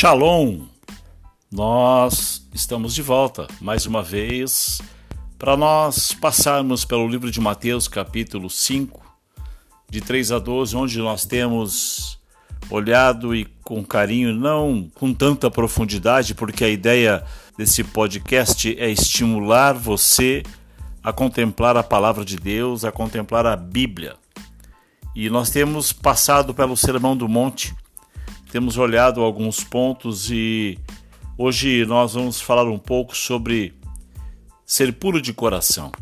Shalom! Nós estamos de volta mais uma vez para nós passarmos pelo livro de Mateus, capítulo 5, de 3 a 12, onde nós temos olhado e com carinho, não com tanta profundidade, porque a ideia desse podcast é estimular você a contemplar a palavra de Deus, a contemplar a Bíblia. E nós temos passado pelo Sermão do Monte temos olhado alguns pontos e hoje nós vamos falar um pouco sobre ser puro de coração.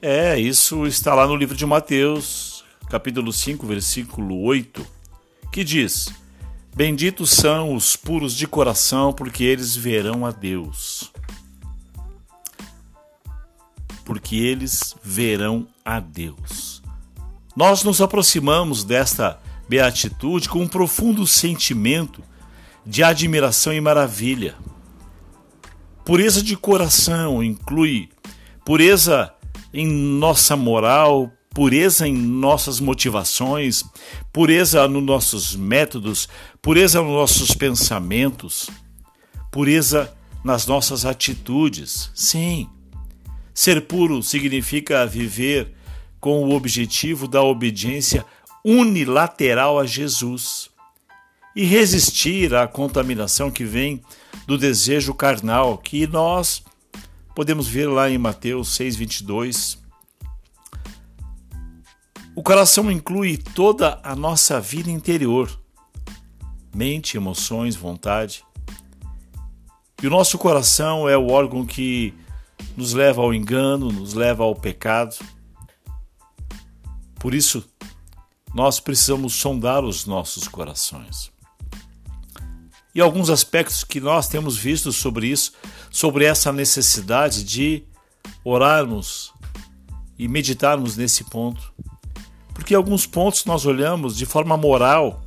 É, isso está lá no livro de Mateus, capítulo 5, versículo 8, que diz: Benditos são os puros de coração, porque eles verão a Deus. Porque eles verão a Deus. Nós nos aproximamos desta beatitude com um profundo sentimento de admiração e maravilha. Pureza de coração inclui pureza em nossa moral, pureza em nossas motivações, pureza nos nossos métodos, pureza nos nossos pensamentos, pureza nas nossas atitudes. Sim, ser puro significa viver com o objetivo da obediência unilateral a Jesus e resistir à contaminação que vem do desejo carnal, que nós podemos ver lá em Mateus 6:22. O coração inclui toda a nossa vida interior, mente, emoções, vontade. E o nosso coração é o órgão que nos leva ao engano, nos leva ao pecado. Por isso, nós precisamos sondar os nossos corações. E alguns aspectos que nós temos visto sobre isso, sobre essa necessidade de orarmos e meditarmos nesse ponto. Porque alguns pontos nós olhamos de forma moral,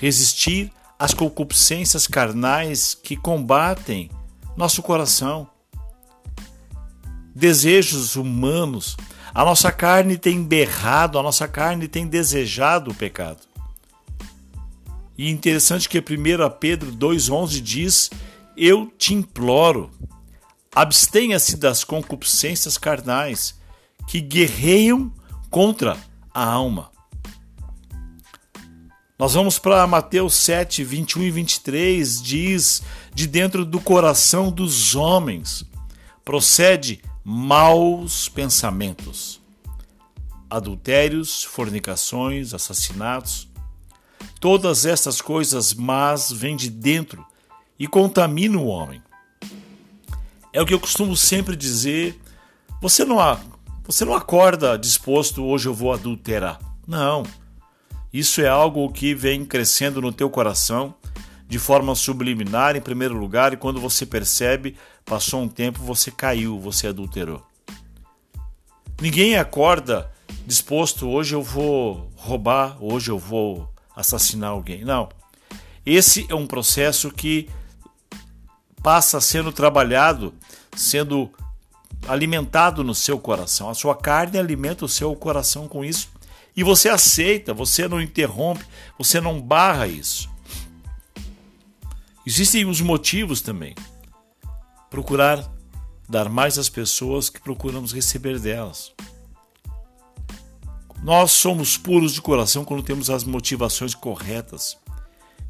resistir às concupiscências carnais que combatem nosso coração. Desejos humanos a nossa carne tem berrado, a nossa carne tem desejado o pecado. E interessante que 1 Pedro 2,11 diz: Eu te imploro, abstenha-se das concupiscências carnais que guerreiam contra a alma. Nós vamos para Mateus 7, 21 e 23, diz: De dentro do coração dos homens procede maus pensamentos, adultérios, fornicações, assassinatos. Todas estas coisas más vêm de dentro e contaminam o homem. É o que eu costumo sempre dizer. Você não, você não acorda disposto, hoje eu vou adulterar. Não. Isso é algo que vem crescendo no teu coração de forma subliminar, em primeiro lugar, e quando você percebe, passou um tempo, você caiu, você adulterou. Ninguém acorda disposto, hoje eu vou roubar, hoje eu vou assassinar alguém. Não. Esse é um processo que passa sendo trabalhado, sendo alimentado no seu coração. A sua carne alimenta o seu coração com isso. E você aceita, você não interrompe, você não barra isso. Existem os motivos também. Procurar dar mais às pessoas que procuramos receber delas. Nós somos puros de coração quando temos as motivações corretas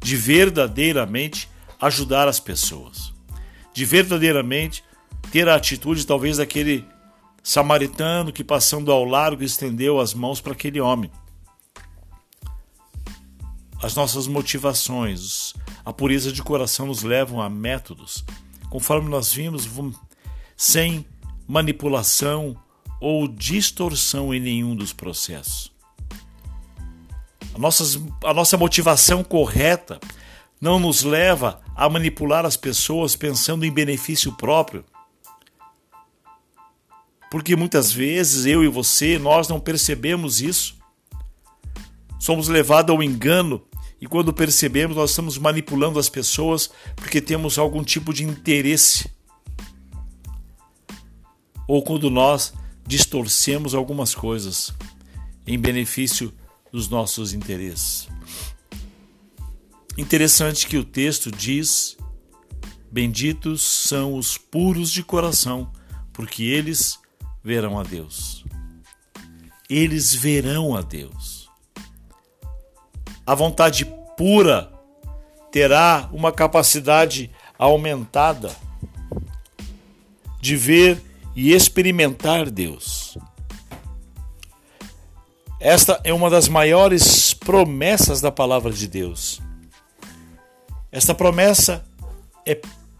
de verdadeiramente ajudar as pessoas, de verdadeiramente ter a atitude talvez daquele samaritano que passando ao largo estendeu as mãos para aquele homem. As nossas motivações, a pureza de coração nos levam a métodos, conforme nós vimos, sem manipulação ou distorção em nenhum dos processos. A, nossas, a nossa motivação correta não nos leva a manipular as pessoas pensando em benefício próprio. Porque muitas vezes eu e você, nós não percebemos isso. Somos levados ao engano e quando percebemos, nós estamos manipulando as pessoas porque temos algum tipo de interesse. Ou quando nós distorcemos algumas coisas em benefício dos nossos interesses. Interessante que o texto diz: Benditos são os puros de coração, porque eles verão a Deus. Eles verão a Deus. A vontade pura terá uma capacidade aumentada de ver e experimentar Deus. Esta é uma das maiores promessas da palavra de Deus. Esta promessa é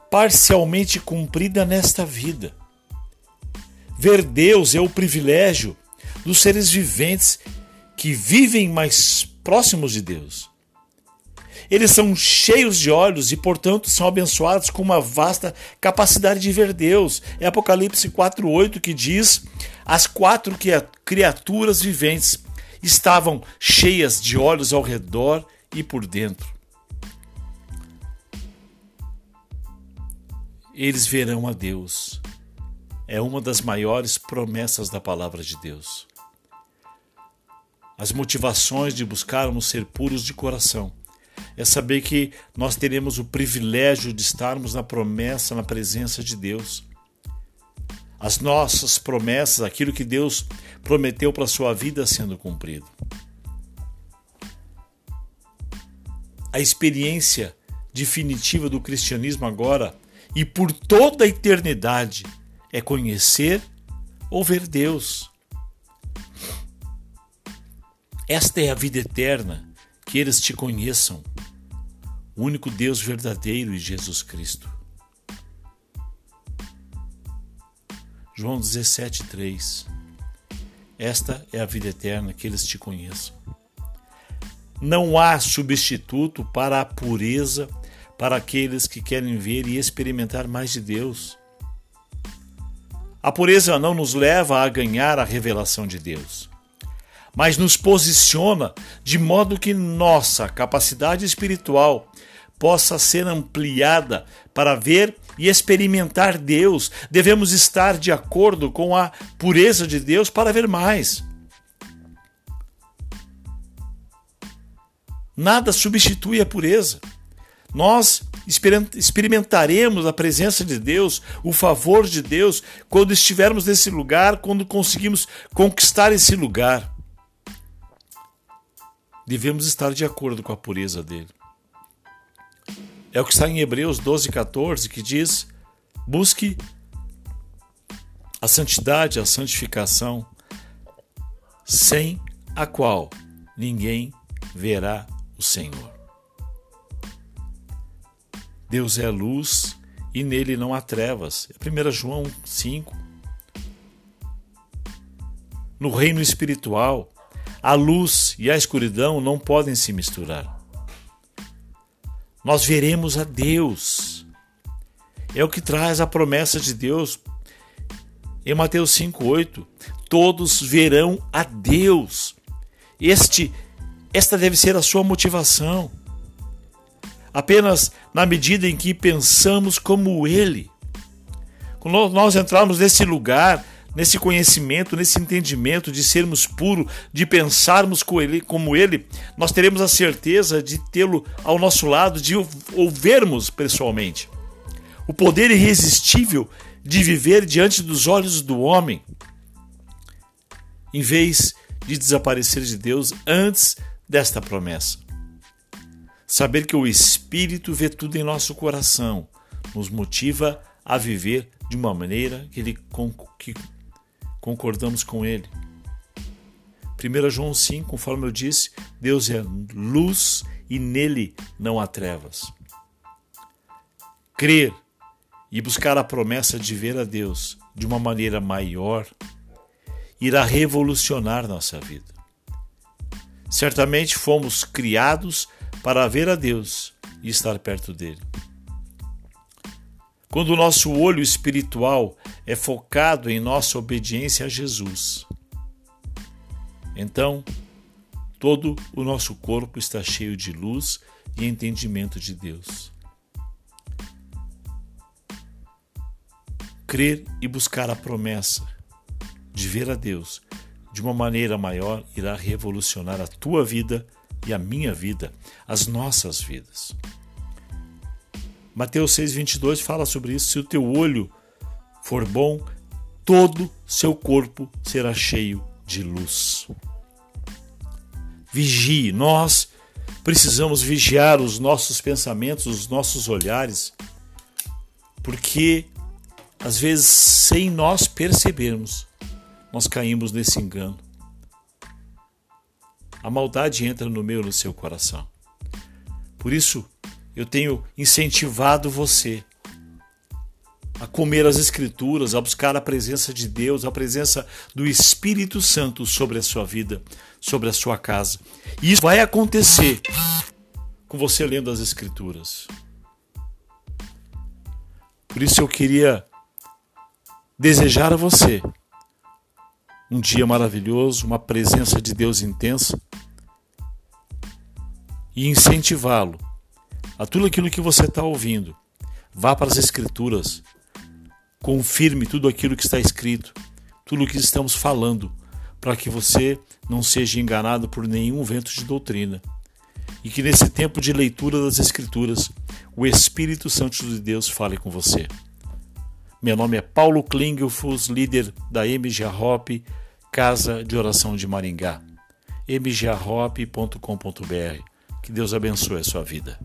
parcialmente cumprida nesta vida. Ver Deus é o privilégio dos seres viventes que vivem mais próximos de Deus. Eles são cheios de olhos e, portanto, são abençoados com uma vasta capacidade de ver Deus. É Apocalipse 4:8 que diz: "As quatro criaturas viventes estavam cheias de olhos ao redor e por dentro. Eles verão a Deus. É uma das maiores promessas da palavra de Deus. As motivações de buscarmos ser puros de coração é saber que nós teremos o privilégio de estarmos na promessa, na presença de Deus. As nossas promessas, aquilo que Deus prometeu para a sua vida sendo cumprido. A experiência definitiva do cristianismo agora e por toda a eternidade é conhecer ou ver Deus. Esta é a vida eterna, que eles te conheçam, o único Deus verdadeiro e Jesus Cristo. João 17,3 esta é a vida eterna, que eles te conheçam. Não há substituto para a pureza para aqueles que querem ver e experimentar mais de Deus. A pureza não nos leva a ganhar a revelação de Deus, mas nos posiciona de modo que nossa capacidade espiritual possa ser ampliada para ver e experimentar Deus. Devemos estar de acordo com a pureza de Deus para ver mais. Nada substitui a pureza. Nós experimentaremos a presença de Deus, o favor de Deus, quando estivermos nesse lugar, quando conseguimos conquistar esse lugar. Devemos estar de acordo com a pureza dele. É o que está em Hebreus 12, 14, que diz: busque a santidade, a santificação, sem a qual ninguém verá o Senhor. Deus é luz e nele não há trevas. 1 João 5. No reino espiritual, a luz e a escuridão não podem se misturar nós veremos a Deus. É o que traz a promessa de Deus em Mateus 5:8. Todos verão a Deus. Este esta deve ser a sua motivação. Apenas na medida em que pensamos como ele. Quando nós entrarmos nesse lugar nesse conhecimento, nesse entendimento de sermos puros, de pensarmos com ele, como ele, nós teremos a certeza de tê-lo ao nosso lado, de o vermos pessoalmente. O poder irresistível de viver diante dos olhos do homem, em vez de desaparecer de Deus antes desta promessa. Saber que o Espírito vê tudo em nosso coração nos motiva a viver de uma maneira que ele que concordamos com ele. 1 João 5, conforme eu disse, Deus é luz e nele não há trevas. Crer e buscar a promessa de ver a Deus de uma maneira maior irá revolucionar nossa vida. Certamente fomos criados para ver a Deus e estar perto dele. Quando o nosso olho espiritual é focado em nossa obediência a Jesus. Então, todo o nosso corpo está cheio de luz e entendimento de Deus. Crer e buscar a promessa de ver a Deus de uma maneira maior irá revolucionar a tua vida e a minha vida, as nossas vidas. Mateus 6,22 fala sobre isso. Se o teu olho for bom, todo seu corpo será cheio de luz. Vigie, nós precisamos vigiar os nossos pensamentos, os nossos olhares, porque às vezes, sem nós percebermos, nós caímos nesse engano. A maldade entra no meu, no seu coração. Por isso, eu tenho incentivado você comer as Escrituras, a buscar a presença de Deus, a presença do Espírito Santo sobre a sua vida, sobre a sua casa. E isso vai acontecer com você lendo as Escrituras. Por isso eu queria desejar a você um dia maravilhoso, uma presença de Deus intensa e incentivá-lo a tudo aquilo que você está ouvindo. Vá para as Escrituras, confirme tudo aquilo que está escrito, tudo o que estamos falando, para que você não seja enganado por nenhum vento de doutrina. E que nesse tempo de leitura das Escrituras, o Espírito Santo de Deus fale com você. Meu nome é Paulo Klingelfuss, líder da MG Hop, Casa de Oração de Maringá. mgahop.com.br. Que Deus abençoe a sua vida.